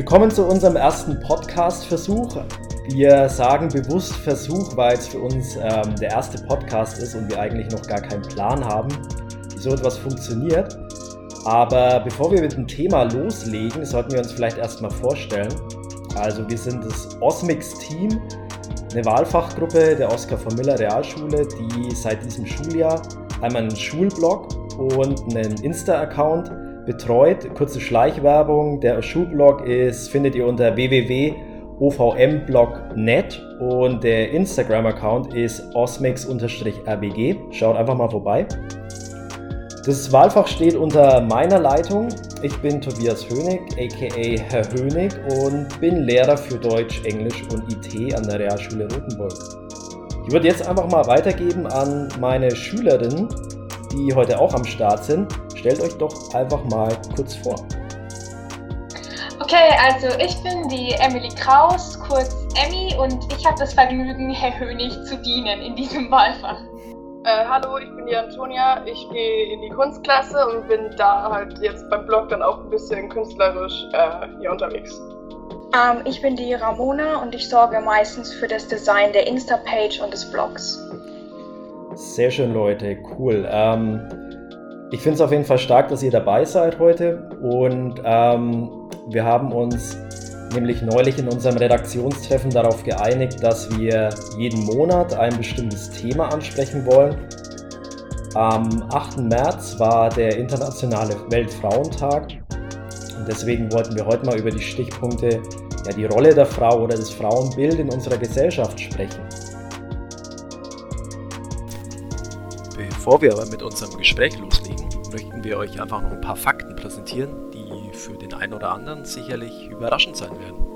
Willkommen zu unserem ersten Podcast-Versuch. Wir sagen bewusst Versuch, weil es für uns ähm, der erste Podcast ist und wir eigentlich noch gar keinen Plan haben, wie so etwas funktioniert. Aber bevor wir mit dem Thema loslegen, sollten wir uns vielleicht erstmal vorstellen. Also wir sind das Osmix-Team, eine Wahlfachgruppe der Oskar von Miller Realschule, die seit diesem Schuljahr einmal einen Schulblog und einen Insta-Account betreut. Kurze Schleichwerbung, der Schulblog ist, findet ihr unter www.ovmblog.net und der Instagram-Account ist osmix-rbg. Schaut einfach mal vorbei. Das Wahlfach steht unter meiner Leitung. Ich bin Tobias Hönig, aka Herr Hönig, und bin Lehrer für Deutsch, Englisch und IT an der Realschule Rotenburg. Ich würde jetzt einfach mal weitergeben an meine Schülerinnen, die heute auch am Start sind. Stellt euch doch einfach mal kurz vor. Okay, also ich bin die Emily Kraus, kurz Emmy, und ich habe das Vergnügen, Herr Hönig zu dienen in diesem Wahlfach. Äh, hallo, ich bin die Antonia. Ich gehe in die Kunstklasse und bin da halt jetzt beim Blog dann auch ein bisschen künstlerisch äh, hier unterwegs. Ähm, ich bin die Ramona und ich sorge meistens für das Design der Insta-Page und des Blogs. Sehr schön, Leute, cool. Ähm, ich finde es auf jeden Fall stark, dass ihr dabei seid heute und ähm, wir haben uns nämlich neulich in unserem Redaktionstreffen darauf geeinigt, dass wir jeden Monat ein bestimmtes Thema ansprechen wollen. Am 8. März war der internationale Weltfrauentag und deswegen wollten wir heute mal über die Stichpunkte, ja, die Rolle der Frau oder das Frauenbild in unserer Gesellschaft sprechen. Bevor wir aber mit unserem Gespräch loslegen, möchten wir euch einfach noch ein paar Fakten präsentieren, für den einen oder anderen sicherlich überraschend sein werden.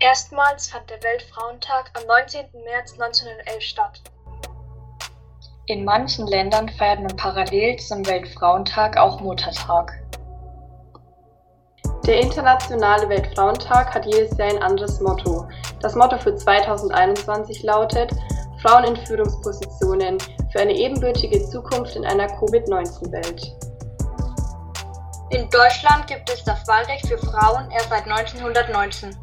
Erstmals fand der Weltfrauentag am 19. März 1911 statt. In manchen Ländern feiert man parallel zum Weltfrauentag auch Muttertag. Der Internationale Weltfrauentag hat jedes Jahr ein anderes Motto. Das Motto für 2021 lautet Frauen in Führungspositionen für eine ebenbürtige Zukunft in einer Covid-19-Welt. In Deutschland gibt es das Wahlrecht für Frauen erst seit 1919.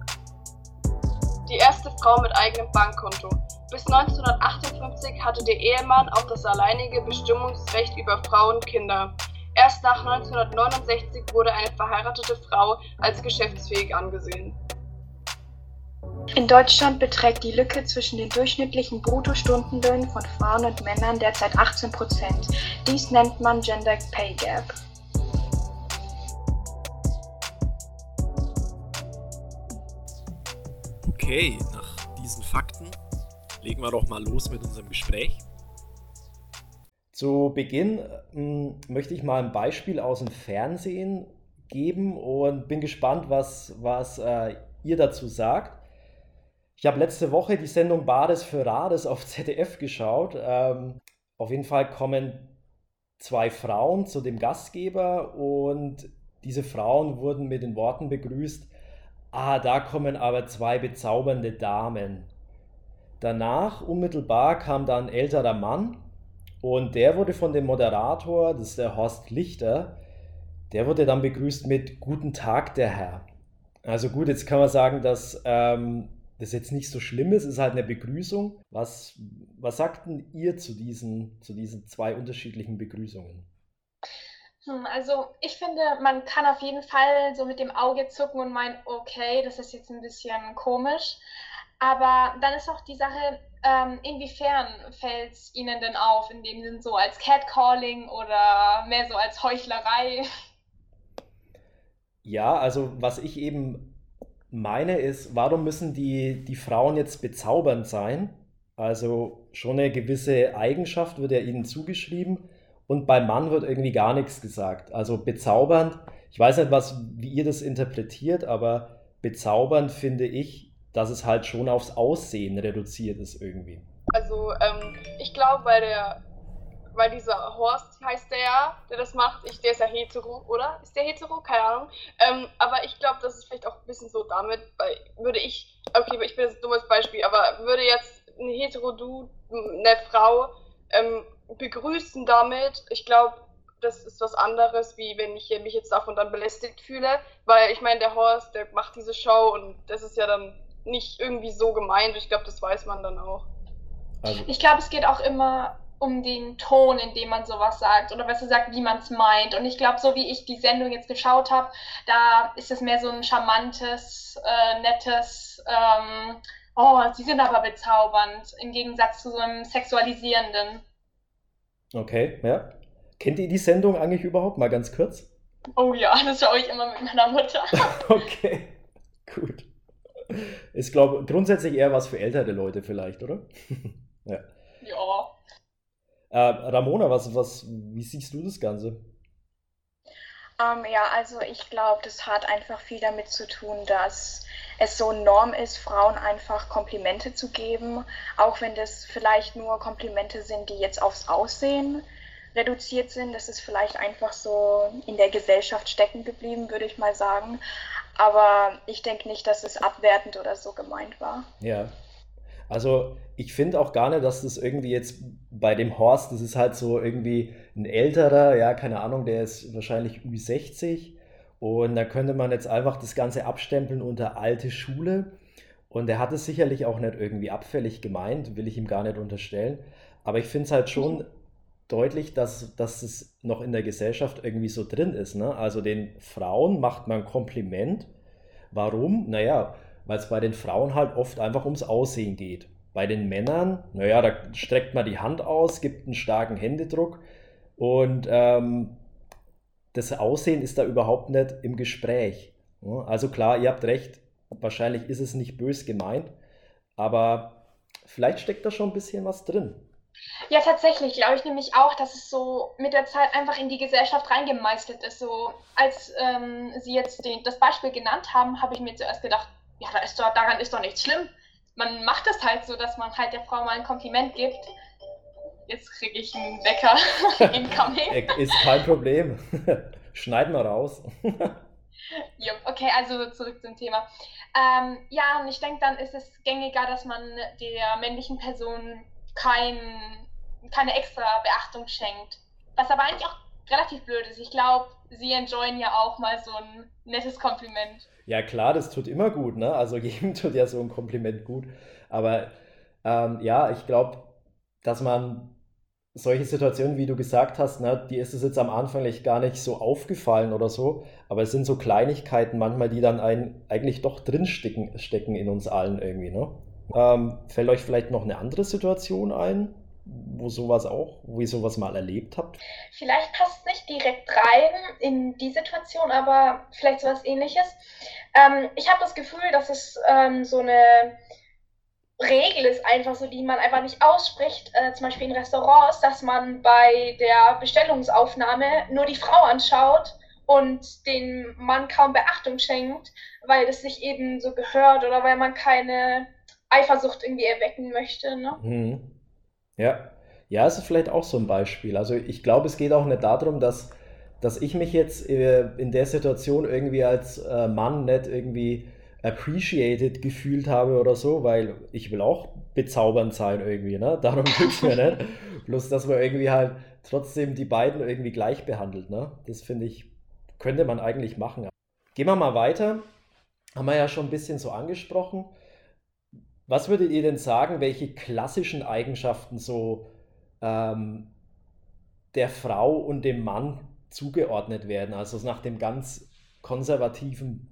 Die erste Frau mit eigenem Bankkonto. Bis 1958 hatte der Ehemann auch das alleinige Bestimmungsrecht über Frauen und Kinder. Erst nach 1969 wurde eine verheiratete Frau als geschäftsfähig angesehen. In Deutschland beträgt die Lücke zwischen den durchschnittlichen Bruttostundenlöhnen von Frauen und Männern derzeit 18 Prozent. Dies nennt man Gender Pay Gap. Okay, nach diesen Fakten legen wir doch mal los mit unserem Gespräch. Zu Beginn äh, möchte ich mal ein Beispiel aus dem Fernsehen geben und bin gespannt, was, was äh, ihr dazu sagt. Ich habe letzte Woche die Sendung Bades für Rades auf ZDF geschaut. Ähm, auf jeden Fall kommen zwei Frauen zu dem Gastgeber und diese Frauen wurden mit den Worten begrüßt, ah, da kommen aber zwei bezaubernde Damen. Danach, unmittelbar, kam dann ein älterer Mann und der wurde von dem Moderator, das ist der Horst Lichter, der wurde dann begrüßt mit Guten Tag, der Herr. Also gut, jetzt kann man sagen, dass ähm, das jetzt nicht so schlimm ist, ist halt eine Begrüßung. Was, was sagten ihr zu diesen, zu diesen zwei unterschiedlichen Begrüßungen? Hm, also ich finde, man kann auf jeden Fall so mit dem Auge zucken und meinen, okay, das ist jetzt ein bisschen komisch. Aber dann ist auch die Sache, ähm, inwiefern fällt es Ihnen denn auf, in dem Sinn so als Catcalling oder mehr so als Heuchlerei? Ja, also was ich eben meine ist, warum müssen die, die Frauen jetzt bezaubernd sein? Also schon eine gewisse Eigenschaft wird ja ihnen zugeschrieben und beim Mann wird irgendwie gar nichts gesagt. Also bezaubernd, ich weiß nicht, was, wie ihr das interpretiert, aber bezaubernd finde ich, dass es halt schon aufs Aussehen reduziert ist irgendwie. Also ähm, ich glaube, bei der weil dieser Horst heißt der ja, der das macht, ich, der ist ja hetero, oder? Ist der hetero? Keine Ahnung. Ähm, aber ich glaube, das ist vielleicht auch bisschen so damit, weil würde ich, okay, ich bin jetzt ein dummes Beispiel, aber würde jetzt ein hetero Du, eine Frau, ähm, begrüßen damit. Ich glaube, das ist was anderes, wie wenn ich mich jetzt davon dann belästigt fühle, weil ich meine, der Horst, der macht diese Show und das ist ja dann nicht irgendwie so gemeint. Ich glaube, das weiß man dann auch. Also. Ich glaube, es geht auch immer um den Ton, in dem man sowas sagt oder besser sagt, wie man es meint. Und ich glaube, so wie ich die Sendung jetzt geschaut habe, da ist es mehr so ein charmantes, äh, nettes, ähm, oh, sie sind aber bezaubernd, im Gegensatz zu so einem sexualisierenden. Okay, ja. Kennt ihr die Sendung eigentlich überhaupt? Mal ganz kurz. Oh ja, das schaue ich immer mit meiner Mutter. okay, gut. Ist, glaube ich, grundsätzlich eher was für ältere Leute vielleicht, oder? ja. Ja. Äh, Ramona, was, was, wie siehst du das Ganze? Um, ähm, ja, also ich glaube, das hat einfach viel damit zu tun, dass es so Norm ist, Frauen einfach Komplimente zu geben, auch wenn das vielleicht nur Komplimente sind, die jetzt aufs Aussehen reduziert sind. Das ist vielleicht einfach so in der Gesellschaft stecken geblieben, würde ich mal sagen. Aber ich denke nicht, dass es abwertend oder so gemeint war. Ja. Also ich finde auch gar nicht, dass das irgendwie jetzt bei dem Horst, das ist halt so irgendwie ein älterer, ja, keine Ahnung, der ist wahrscheinlich Ü60 und da könnte man jetzt einfach das Ganze abstempeln unter alte Schule und er hat es sicherlich auch nicht irgendwie abfällig gemeint, will ich ihm gar nicht unterstellen, aber ich finde es halt schon deutlich, dass, dass es noch in der Gesellschaft irgendwie so drin ist. Ne? Also den Frauen macht man Kompliment. Warum? Naja, weil es bei den Frauen halt oft einfach ums Aussehen geht. Bei den Männern, naja, da streckt man die Hand aus, gibt einen starken Händedruck und ähm, das Aussehen ist da überhaupt nicht im Gespräch. Also klar, ihr habt recht, wahrscheinlich ist es nicht bös gemeint, aber vielleicht steckt da schon ein bisschen was drin. Ja, tatsächlich glaube ich nämlich auch, dass es so mit der Zeit einfach in die Gesellschaft reingemeißelt ist. So, als ähm, Sie jetzt den, das Beispiel genannt haben, habe ich mir zuerst gedacht, ja, da ist doch, daran ist doch nichts schlimm. Man macht es halt so, dass man halt der Frau mal ein Kompliment gibt. Jetzt kriege ich einen Wecker incoming. Ist kein Problem. Schneiden wir raus. ja, okay, also zurück zum Thema. Ähm, ja, und ich denke, dann ist es gängiger, dass man der männlichen Person kein, keine extra Beachtung schenkt. Was aber eigentlich auch relativ blöd ist. Ich glaube, sie enjoyen ja auch mal so ein nettes Kompliment. Ja, klar, das tut immer gut, ne? Also jedem tut ja so ein Kompliment gut. Aber ähm, ja, ich glaube, dass man solche Situationen, wie du gesagt hast, ne, die ist es jetzt am Anfang gar nicht so aufgefallen oder so, aber es sind so Kleinigkeiten manchmal, die dann ein, eigentlich doch drinstecken stecken in uns allen irgendwie, ne? Ähm, fällt euch vielleicht noch eine andere Situation ein, wo sowas auch, wo ihr sowas mal erlebt habt? Vielleicht passt nicht direkt rein in die Situation, aber vielleicht sowas ähnliches. Ähm, ich habe das Gefühl, dass es ähm, so eine Regel ist einfach so, die man einfach nicht ausspricht, äh, zum Beispiel in Restaurants, dass man bei der Bestellungsaufnahme nur die Frau anschaut und den Mann kaum Beachtung schenkt, weil das sich eben so gehört oder weil man keine Eifersucht irgendwie erwecken möchte. Ne? Mhm. Ja. Ja, ist vielleicht auch so ein Beispiel. Also ich glaube, es geht auch nicht darum, dass, dass ich mich jetzt äh, in der Situation irgendwie als äh, Mann nicht irgendwie appreciated gefühlt habe oder so, weil ich will auch bezaubernd sein irgendwie, ne? Darum es mir nicht. Bloß, dass man irgendwie halt trotzdem die beiden irgendwie gleich behandelt, ne? Das finde ich, könnte man eigentlich machen. Gehen wir mal weiter. Haben wir ja schon ein bisschen so angesprochen. Was würdet ihr denn sagen, welche klassischen Eigenschaften so ähm, der Frau und dem Mann zugeordnet werden? Also nach dem ganz konservativen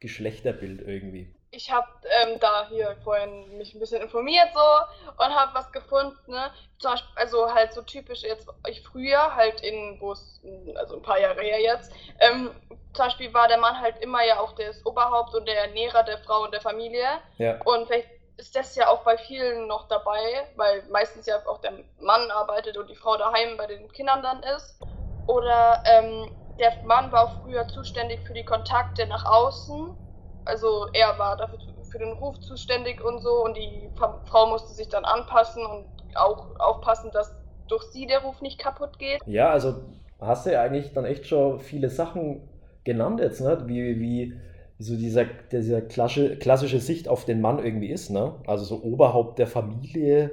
Geschlechterbild irgendwie. Ich habe ähm, da hier vorhin mich ein bisschen informiert so und habe was gefunden. Ne? Zum Beispiel, also halt so typisch jetzt ich früher halt in, wo es also ein paar Jahre her jetzt. Ähm, zum Beispiel war der Mann halt immer ja auch das Oberhaupt und der Ernährer der Frau und der Familie. Ja. Und vielleicht ist das ja auch bei vielen noch dabei, weil meistens ja auch der Mann arbeitet und die Frau daheim bei den Kindern dann ist. Oder ähm, der Mann war auch früher zuständig für die Kontakte nach außen. Also er war dafür für den Ruf zuständig und so und die Frau musste sich dann anpassen und auch aufpassen, dass durch sie der Ruf nicht kaputt geht. Ja, also hast du ja eigentlich dann echt schon viele Sachen genannt jetzt, ne? Wie, wie so dieser, dieser klassische, klassische Sicht auf den Mann irgendwie ist, ne? Also so Oberhaupt der Familie,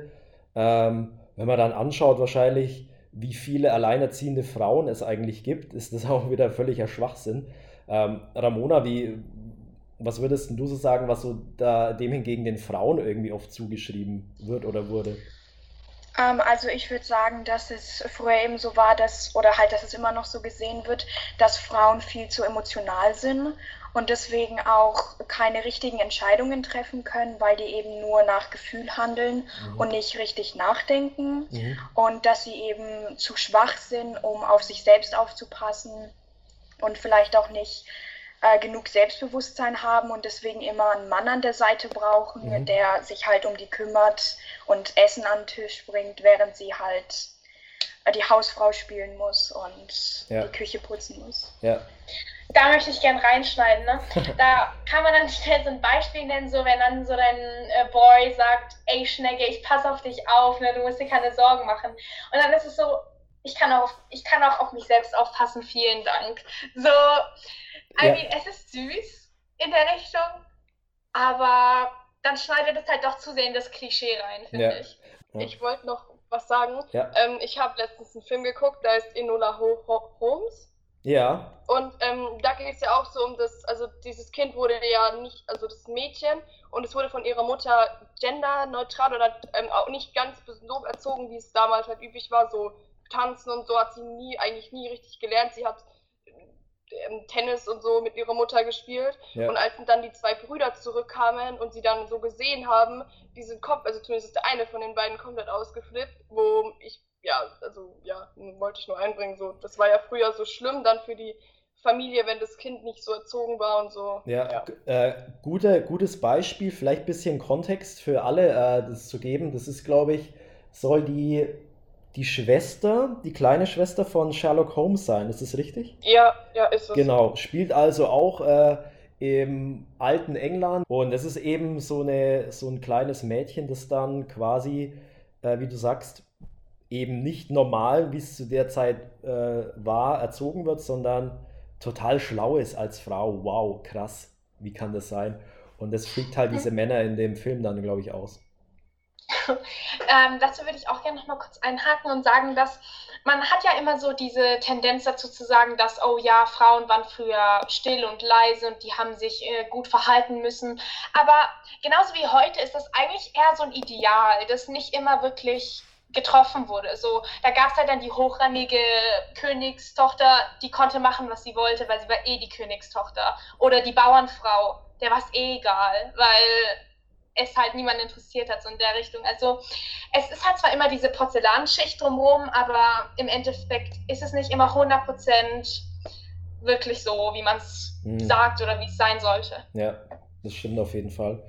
ähm, wenn man dann anschaut, wahrscheinlich, wie viele alleinerziehende Frauen es eigentlich gibt, ist das auch wieder völliger Schwachsinn. Ähm, Ramona, wie, was würdest du so sagen, was so da dem hingegen den Frauen irgendwie oft zugeschrieben wird oder wurde? Ähm, also ich würde sagen, dass es früher eben so war, dass, oder halt, dass es immer noch so gesehen wird, dass Frauen viel zu emotional sind und deswegen auch keine richtigen Entscheidungen treffen können, weil die eben nur nach Gefühl handeln mhm. und nicht richtig nachdenken mhm. und dass sie eben zu schwach sind, um auf sich selbst aufzupassen und vielleicht auch nicht äh, genug Selbstbewusstsein haben und deswegen immer einen Mann an der Seite brauchen, mhm. der sich halt um die kümmert und Essen an den Tisch bringt, während sie halt die Hausfrau spielen muss und ja. die Küche putzen muss. Ja. Da möchte ich gern reinschneiden. Ne? Da kann man dann schnell so ein Beispiel nennen, so wenn dann so dein äh, Boy sagt, ey Schnecke, ich passe auf dich auf, ne? du musst dir keine Sorgen machen. Und dann ist es so, ich kann auch, ich kann auch auf mich selbst aufpassen, vielen Dank. So, I ja. mean, es ist süß in der Richtung, aber dann schneidet es halt doch zu sehr in das Klischee rein, finde ja. ich. Ja. Ich wollte noch was sagen. Ähm, ich habe letztens einen Film geguckt, da ist Enola Holmes. Ja. Und ähm, da geht es ja auch so um das, also dieses Kind wurde ja nicht, also das Mädchen, und es wurde von ihrer Mutter genderneutral oder ähm, auch nicht ganz so erzogen, wie es damals halt üblich war, so tanzen und so hat sie nie, eigentlich nie richtig gelernt. Sie hat Tennis und so mit ihrer Mutter gespielt. Ja. Und als dann die zwei Brüder zurückkamen und sie dann so gesehen haben, diesen Kopf, also zumindest der eine von den beiden komplett ausgeflippt, wo ich, ja, also ja, wollte ich nur einbringen, so, das war ja früher so schlimm dann für die Familie, wenn das Kind nicht so erzogen war und so. Ja, ja. Äh, gute, gutes Beispiel, vielleicht ein bisschen Kontext für alle äh, das zu geben. Das ist, glaube ich, soll die die Schwester, die kleine Schwester von Sherlock Holmes sein. Ist das richtig? Ja, ja, ist es. Genau, spielt also auch äh, im alten England und es ist eben so, eine, so ein kleines Mädchen, das dann quasi, äh, wie du sagst, eben nicht normal, wie es zu der Zeit äh, war, erzogen wird, sondern total schlau ist als Frau. Wow, krass, wie kann das sein? Und das fliegt halt diese Männer in dem Film dann, glaube ich, aus. ähm, dazu würde ich auch gerne noch mal kurz einhaken und sagen, dass man hat ja immer so diese Tendenz dazu zu sagen, dass, oh ja, Frauen waren früher still und leise und die haben sich äh, gut verhalten müssen. Aber genauso wie heute ist das eigentlich eher so ein Ideal, das nicht immer wirklich getroffen wurde. So, da gab es halt dann die hochrangige Königstochter, die konnte machen, was sie wollte, weil sie war eh die Königstochter. Oder die Bauernfrau, der war es eh egal, weil es halt niemand interessiert hat, so in der Richtung. Also es ist halt zwar immer diese Porzellanschicht drumherum, aber im Endeffekt ist es nicht immer 100% wirklich so, wie man es mhm. sagt oder wie es sein sollte. Ja, das stimmt auf jeden Fall.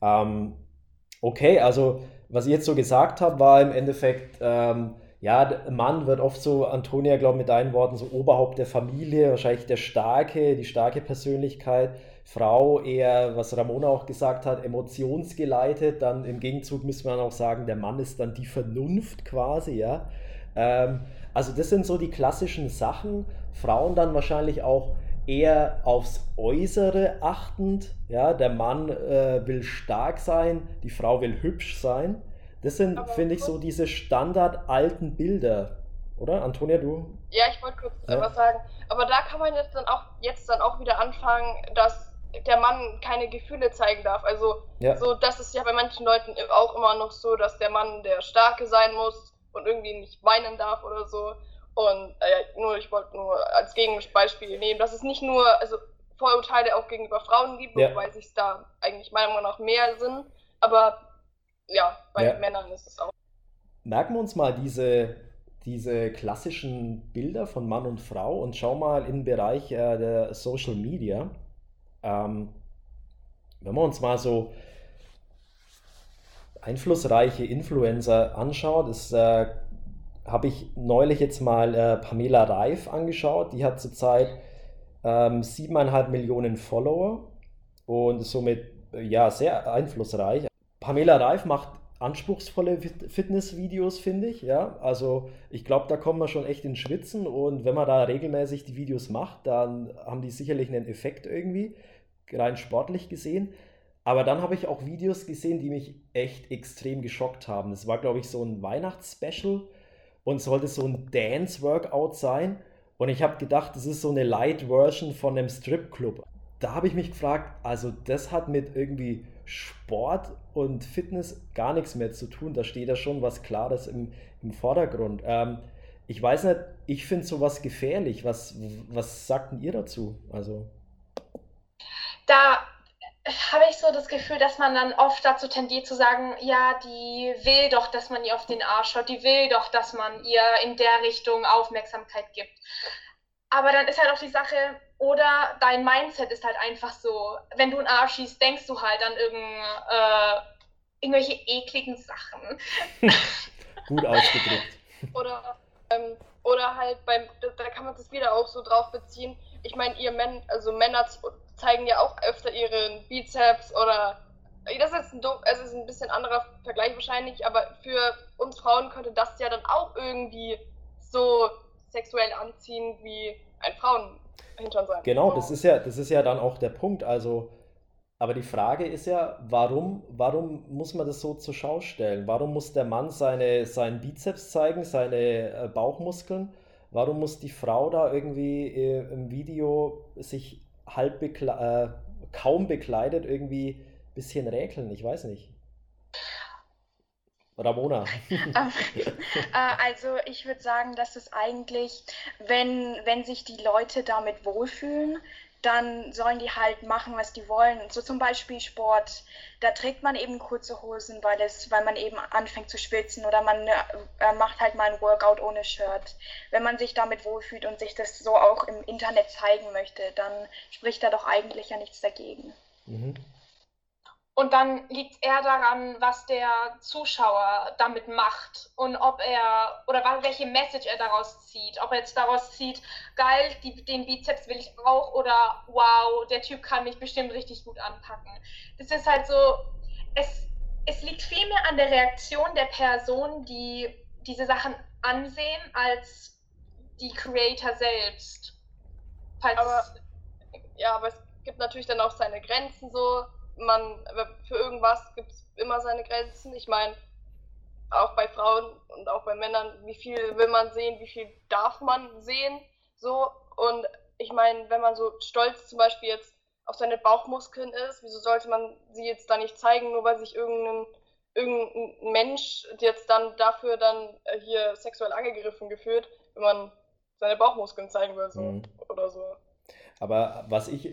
Ähm, okay, also was ich jetzt so gesagt habe, war im Endeffekt, ähm, ja, Mann wird oft so, Antonia, glaube ich, mit deinen Worten, so Oberhaupt der Familie, wahrscheinlich der starke, die starke Persönlichkeit. Frau eher, was Ramona auch gesagt hat, emotionsgeleitet. Dann im Gegenzug müsste man auch sagen, der Mann ist dann die Vernunft quasi, ja. Ähm, also das sind so die klassischen Sachen. Frauen dann wahrscheinlich auch eher aufs Äußere achtend. Ja, der Mann äh, will stark sein, die Frau will hübsch sein. Das sind, finde ich, so diese standard alten Bilder. Oder? Antonia, du? Ja, ich wollte kurz ja. was sagen. Aber da kann man jetzt dann auch jetzt dann auch wieder anfangen, dass der Mann keine Gefühle zeigen darf. Also ja. so, das ist ja bei manchen Leuten auch immer noch so, dass der Mann der Starke sein muss und irgendwie nicht weinen darf oder so. Und äh, nur, ich wollte nur als Gegenbeispiel nehmen, dass es nicht nur also Vorurteile auch gegenüber Frauen gibt, ja. wobei sich da eigentlich meiner Meinung nach mehr sind. Aber ja, bei ja. Männern ist es auch. Merken wir uns mal diese, diese klassischen Bilder von Mann und Frau und schau mal in den Bereich äh, der Social Media. Ähm, wenn man uns mal so einflussreiche Influencer anschaut, ist, äh, habe ich neulich jetzt mal äh, Pamela Reif angeschaut. Die hat zurzeit ähm, siebeneinhalb Millionen Follower und ist somit ja sehr einflussreich. Pamela Reif macht anspruchsvolle Fitnessvideos, finde ich. Ja, also ich glaube, da kommt man schon echt ins Schwitzen und wenn man da regelmäßig die Videos macht, dann haben die sicherlich einen Effekt irgendwie rein sportlich gesehen. Aber dann habe ich auch Videos gesehen, die mich echt extrem geschockt haben. Das war, glaube ich, so ein Weihnachtsspecial und sollte so ein Dance-Workout sein. Und ich habe gedacht, das ist so eine Light-Version von einem Stripclub. Da habe ich mich gefragt, also das hat mit irgendwie Sport und Fitness gar nichts mehr zu tun. Da steht ja schon was Klares im, im Vordergrund. Ähm, ich weiß nicht, ich finde sowas gefährlich. Was, was sagten ihr dazu? Also. Da habe ich so das Gefühl, dass man dann oft dazu tendiert zu sagen, ja, die will doch, dass man ihr auf den Arsch schaut, die will doch, dass man ihr in der Richtung Aufmerksamkeit gibt. Aber dann ist halt auch die Sache, oder dein Mindset ist halt einfach so, wenn du einen Arsch schießt, denkst du halt an irgend, äh, irgendwelche ekligen Sachen. Gut ausgedrückt. Oder, ähm, oder halt beim, da kann man das wieder auch so drauf beziehen. Ich meine, ihr Männer, also Männer zeigen ja auch öfter ihren Bizeps oder das ist jetzt ein, es ist ein bisschen anderer Vergleich wahrscheinlich, aber für uns Frauen könnte das ja dann auch irgendwie so sexuell anziehen wie ein Frauenhintern sein. Genau, das ist ja, das ist ja dann auch der Punkt. Also, aber die Frage ist ja, warum, warum muss man das so zur Schau stellen? Warum muss der Mann seine, seinen Bizeps zeigen, seine äh, Bauchmuskeln? Warum muss die Frau da irgendwie äh, im Video sich halb bekle äh, kaum bekleidet irgendwie ein bisschen räkeln? Ich weiß nicht. Ramona. Äh, also ich würde sagen, dass es eigentlich, wenn, wenn sich die Leute damit wohlfühlen, dann sollen die halt machen, was die wollen. So zum Beispiel Sport, da trägt man eben kurze Hosen, weil, es, weil man eben anfängt zu schwitzen oder man äh, macht halt mal ein Workout ohne Shirt. Wenn man sich damit wohlfühlt und sich das so auch im Internet zeigen möchte, dann spricht da doch eigentlich ja nichts dagegen. Mhm. Und dann liegt eher daran, was der Zuschauer damit macht und ob er oder welche Message er daraus zieht. Ob er jetzt daraus zieht, geil, die, den Bizeps will ich auch oder wow, der Typ kann mich bestimmt richtig gut anpacken. Das ist halt so, es, es liegt viel mehr an der Reaktion der Person, die diese Sachen ansehen, als die Creator selbst. Falls aber, ja, aber es gibt natürlich dann auch seine Grenzen so man, für irgendwas gibt es immer seine Grenzen. Ich meine, auch bei Frauen und auch bei Männern, wie viel will man sehen, wie viel darf man sehen, so. Und ich meine, wenn man so stolz zum Beispiel jetzt auf seine Bauchmuskeln ist, wieso sollte man sie jetzt da nicht zeigen, nur weil sich irgendein, irgendein Mensch jetzt dann dafür dann äh, hier sexuell angegriffen gefühlt, wenn man seine Bauchmuskeln zeigen will, so, mhm. oder so. Aber was ich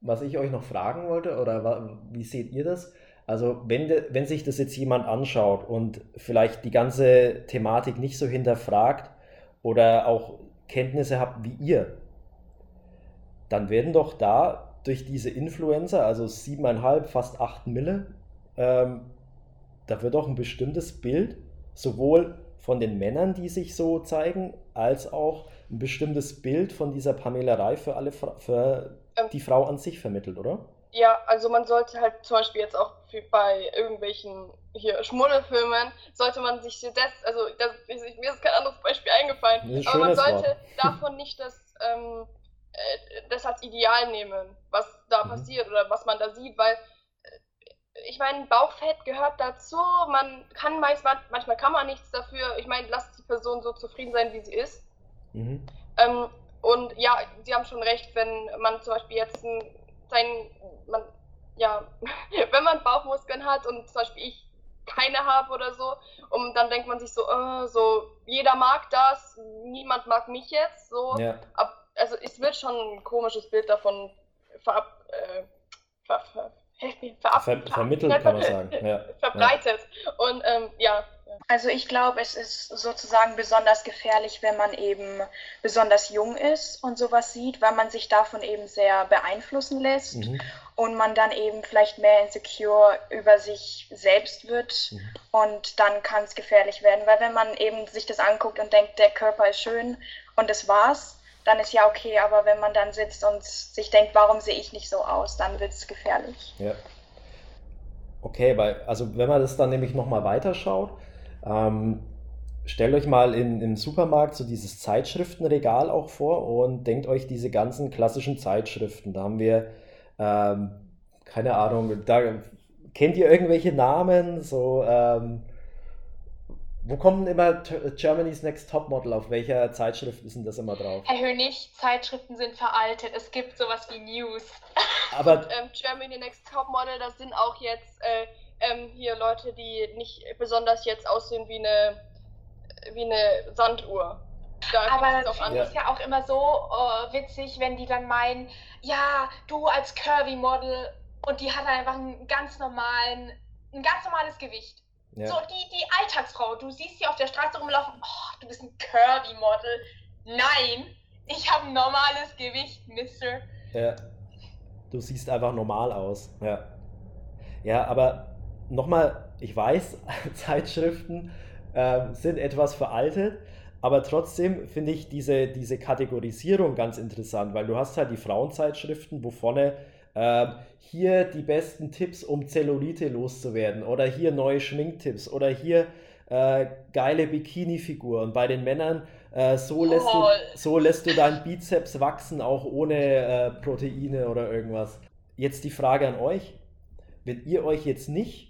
was ich euch noch fragen wollte, oder wie seht ihr das? Also, wenn, wenn sich das jetzt jemand anschaut und vielleicht die ganze Thematik nicht so hinterfragt oder auch Kenntnisse habt wie ihr, dann werden doch da durch diese Influencer, also siebeneinhalb, fast acht Mille, ähm, da wird doch ein bestimmtes Bild sowohl von den Männern, die sich so zeigen, als auch ein bestimmtes Bild von dieser Pamelerei für alle für ähm, die Frau an sich vermittelt, oder? Ja, also man sollte halt zum Beispiel jetzt auch bei irgendwelchen hier Schmuddelfilmen, sollte man sich das, also das, mir ist kein anderes Beispiel eingefallen, aber man sollte davon nicht das, ähm, äh, das als Ideal nehmen, was da mhm. passiert oder was man da sieht, weil äh, ich meine, Bauchfett gehört dazu, man kann meist, manchmal kann man nichts dafür, ich meine, lasst die Person so zufrieden sein, wie sie ist. Mhm. Ähm, und ja, Sie haben schon recht, wenn man zum Beispiel jetzt sein, man, ja, wenn man Bauchmuskeln hat und zum Beispiel ich keine habe oder so, und dann denkt man sich so, äh, so, jeder mag das, niemand mag mich jetzt, so. Ja. Ab, also es wird schon ein komisches Bild davon verab, äh, ver, ver, ver, ver, vermittelt, kann man sagen. Ja. Verbreitet. Ja. Und ähm, ja, also ich glaube, es ist sozusagen besonders gefährlich, wenn man eben besonders jung ist und sowas sieht, weil man sich davon eben sehr beeinflussen lässt mhm. und man dann eben vielleicht mehr insecure über sich selbst wird mhm. und dann kann es gefährlich werden, weil wenn man eben sich das anguckt und denkt, der Körper ist schön und das war's, dann ist ja okay, aber wenn man dann sitzt und sich denkt, warum sehe ich nicht so aus, dann wird es gefährlich. Ja. Okay, weil, also wenn man das dann nämlich nochmal weiterschaut, ähm, stellt euch mal in, im Supermarkt so dieses Zeitschriftenregal auch vor und denkt euch diese ganzen klassischen Zeitschriften. Da haben wir, ähm, keine Ahnung, da kennt ihr irgendwelche Namen? So, ähm, wo kommen immer Germany's Next Topmodel? Auf welcher Zeitschrift ist denn das immer drauf? Herr Hönig, Zeitschriften sind veraltet. Es gibt sowas wie News. Aber Und, ähm, Germany Next Topmodel, das sind auch jetzt äh, ähm, hier Leute, die nicht besonders jetzt aussehen wie eine, wie eine Sanduhr. Da aber das finde ich ja auch immer so uh, witzig, wenn die dann meinen, ja, du als Curvy-Model und die hat einfach einen ganz normalen, ein ganz normales Gewicht. Ja. So, die, die Alltagsfrau, du siehst sie auf der Straße rumlaufen, oh, du bist ein Curvy-Model. Nein, ich habe ein normales Gewicht, Mister. Ja. Du siehst einfach normal aus. Ja. Ja, aber nochmal, ich weiß, Zeitschriften äh, sind etwas veraltet, aber trotzdem finde ich diese, diese Kategorisierung ganz interessant, weil du hast halt die Frauenzeitschriften, wo vorne äh, hier die besten Tipps, um Zellulite loszuwerden oder hier neue Schminktipps oder hier äh, geile Bikini-Figur. Und bei den Männern, äh, so, lässt du, so lässt du deinen Bizeps wachsen, auch ohne äh, Proteine oder irgendwas. Jetzt die Frage an euch. Wenn ihr euch jetzt nicht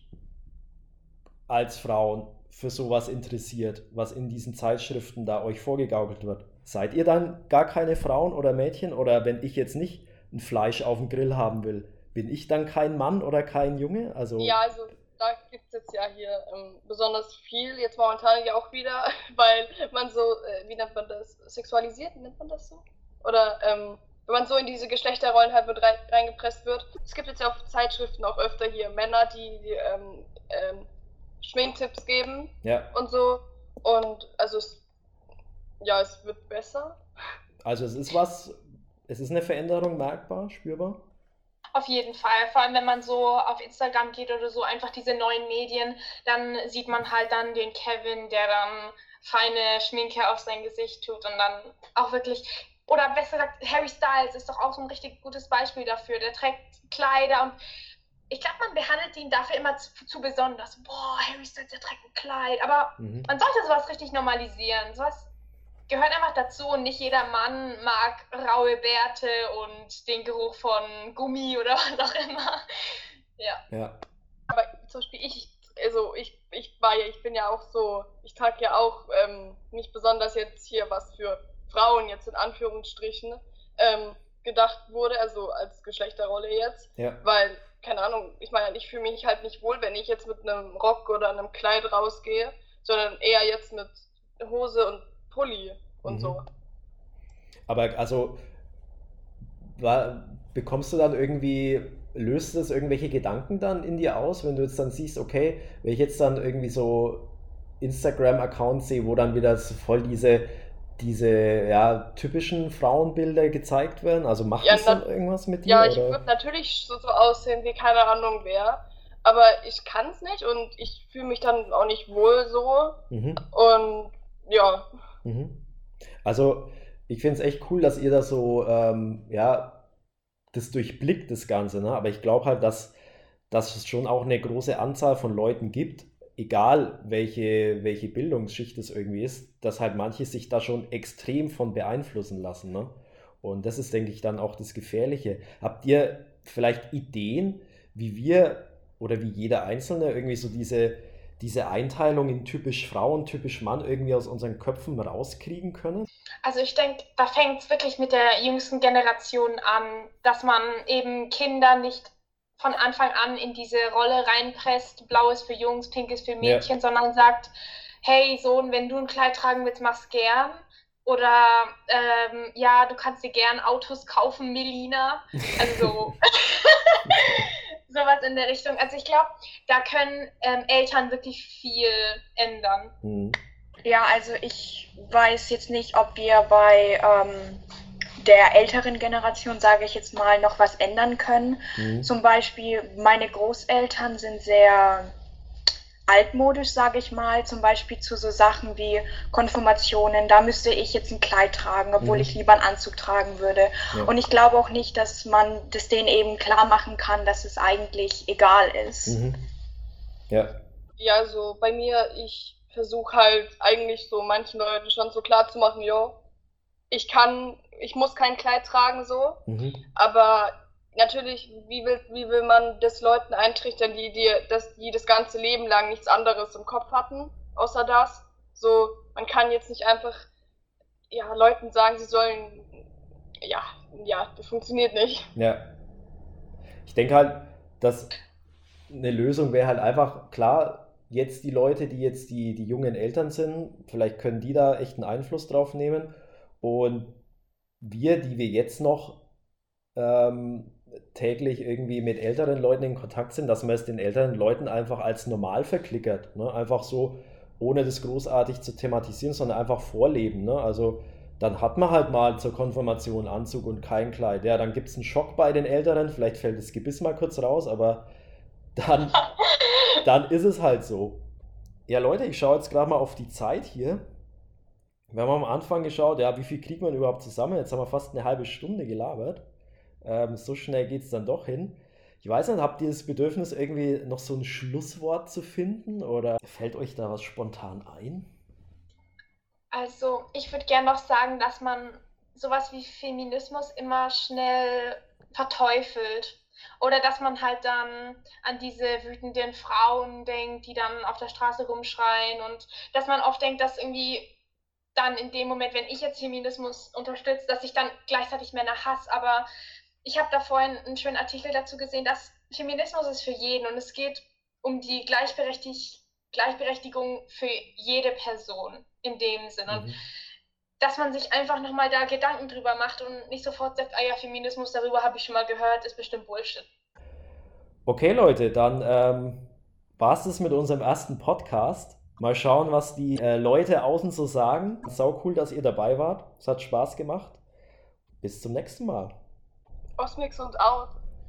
als Frauen für sowas interessiert, was in diesen Zeitschriften da euch vorgegaukelt wird, seid ihr dann gar keine Frauen oder Mädchen? Oder wenn ich jetzt nicht ein Fleisch auf dem Grill haben will, bin ich dann kein Mann oder kein Junge? Also ja, also da gibt es jetzt ja hier ähm, besonders viel, jetzt momentan ja auch wieder, weil man so, äh, wie nennt man das, sexualisiert, nennt man das so? Oder ähm, wenn man so in diese Geschlechterrollen halt mit rein, reingepresst wird. Es gibt jetzt ja auf Zeitschriften auch öfter hier Männer, die, die ähm, ähm, Schminktipps geben ja. und so. Und also es, ja, es wird besser. Also es ist was, es ist eine Veränderung merkbar, spürbar? Auf jeden Fall. Vor allem, wenn man so auf Instagram geht oder so, einfach diese neuen Medien, dann sieht man halt dann den Kevin, der dann feine Schminke auf sein Gesicht tut und dann auch wirklich, oder besser gesagt, Harry Styles ist doch auch so ein richtig gutes Beispiel dafür. Der trägt Kleider und ich glaube, man behandelt ihn dafür immer zu, zu, besonders. Boah, Harry Styles, der trägt ein Kleid. Aber mhm. man sollte sowas richtig normalisieren. Sowas gehört einfach dazu und nicht jeder Mann mag raue Bärte und den Geruch von Gummi oder was auch immer. Ja. ja. Aber zum Beispiel ich, also ich, ich war ja, ich bin ja auch so, ich trage ja auch ähm, nicht besonders jetzt hier was für Frauen jetzt in Anführungsstrichen ähm, gedacht wurde, also als Geschlechterrolle jetzt, ja. weil Ahnung, ich meine, ich fühle mich halt nicht wohl, wenn ich jetzt mit einem Rock oder einem Kleid rausgehe, sondern eher jetzt mit Hose und Pulli und mhm. so. Aber also, war, bekommst du dann irgendwie, löst das irgendwelche Gedanken dann in dir aus, wenn du jetzt dann siehst, okay, wenn ich jetzt dann irgendwie so Instagram-Accounts sehe, wo dann wieder voll diese diese ja, typischen Frauenbilder gezeigt werden? Also macht ja, das dann irgendwas mit dir? Ja, ich würde natürlich so, so aussehen wie keine Ahnung wer, aber ich kann es nicht und ich fühle mich dann auch nicht wohl so. Mhm. Und ja. Mhm. Also, ich finde es echt cool, dass ihr da so, ähm, ja, das durchblickt, das Ganze. Ne? Aber ich glaube halt, dass, dass es schon auch eine große Anzahl von Leuten gibt, egal welche, welche Bildungsschicht es irgendwie ist, dass halt manche sich da schon extrem von beeinflussen lassen. Ne? Und das ist, denke ich, dann auch das Gefährliche. Habt ihr vielleicht Ideen, wie wir oder wie jeder Einzelne irgendwie so diese diese Einteilung in typisch Frau und typisch Mann irgendwie aus unseren Köpfen rauskriegen können? Also ich denke, da fängt es wirklich mit der jüngsten Generation an, dass man eben Kinder nicht von Anfang an in diese Rolle reinpresst, blau ist für Jungs, pink ist für Mädchen, ja. sondern sagt, hey Sohn, wenn du ein Kleid tragen willst, mach's gern. Oder ähm, ja, du kannst dir gern Autos kaufen, Melina. Also sowas in der Richtung. Also ich glaube, da können ähm, Eltern wirklich viel ändern. Mhm. Ja, also ich weiß jetzt nicht, ob wir bei ähm, der älteren Generation, sage ich jetzt mal, noch was ändern können. Mhm. Zum Beispiel, meine Großeltern sind sehr altmodisch, sage ich mal, zum Beispiel zu so Sachen wie Konfirmationen. Da müsste ich jetzt ein Kleid tragen, obwohl mhm. ich lieber einen Anzug tragen würde. Ja. Und ich glaube auch nicht, dass man das denen eben klar machen kann, dass es eigentlich egal ist. Mhm. Ja. Ja, so bei mir, ich versuche halt eigentlich so manchen Leuten schon so klar zu machen, ja, ich kann, ich muss kein Kleid tragen so, mhm. aber natürlich, wie will, wie will man das Leuten eintrichtern, die, die, dass die das ganze Leben lang nichts anderes im Kopf hatten, außer das. So, man kann jetzt nicht einfach ja, Leuten sagen, sie sollen, ja, ja, das funktioniert nicht. Ja. Ich denke halt, dass eine Lösung wäre halt einfach, klar, jetzt die Leute, die jetzt die, die jungen Eltern sind, vielleicht können die da echt einen Einfluss drauf nehmen. Und wir, die wir jetzt noch ähm, täglich irgendwie mit älteren Leuten in Kontakt sind, dass man es den älteren Leuten einfach als normal verklickert. Ne? Einfach so, ohne das großartig zu thematisieren, sondern einfach vorleben. Ne? Also dann hat man halt mal zur Konfirmation Anzug und kein Kleid. Ja, dann gibt es einen Schock bei den Älteren, vielleicht fällt das Gebiss mal kurz raus, aber dann, dann ist es halt so. Ja, Leute, ich schaue jetzt gerade mal auf die Zeit hier. Wir haben am Anfang geschaut, ja, wie viel kriegt man überhaupt zusammen? Jetzt haben wir fast eine halbe Stunde gelabert. Ähm, so schnell geht es dann doch hin. Ich weiß nicht, habt ihr das Bedürfnis, irgendwie noch so ein Schlusswort zu finden oder fällt euch da was spontan ein? Also, ich würde gerne noch sagen, dass man sowas wie Feminismus immer schnell verteufelt. Oder dass man halt dann an diese wütenden Frauen denkt, die dann auf der Straße rumschreien und dass man oft denkt, dass irgendwie dann in dem Moment, wenn ich jetzt Feminismus unterstütze, dass ich dann gleichzeitig Männer hasse. Aber ich habe da vorhin einen schönen Artikel dazu gesehen, dass Feminismus ist für jeden und es geht um die Gleichberechtig Gleichberechtigung für jede Person in dem Sinn. Und mhm. dass man sich einfach nochmal da Gedanken drüber macht und nicht sofort sagt, ah ja, Feminismus, darüber habe ich schon mal gehört, ist bestimmt Bullshit. Okay, Leute, dann ähm, war es das mit unserem ersten Podcast. Mal schauen, was die äh, Leute außen so sagen. Sau cool, dass ihr dabei wart. Es hat Spaß gemacht. Bis zum nächsten Mal. Osmix und out.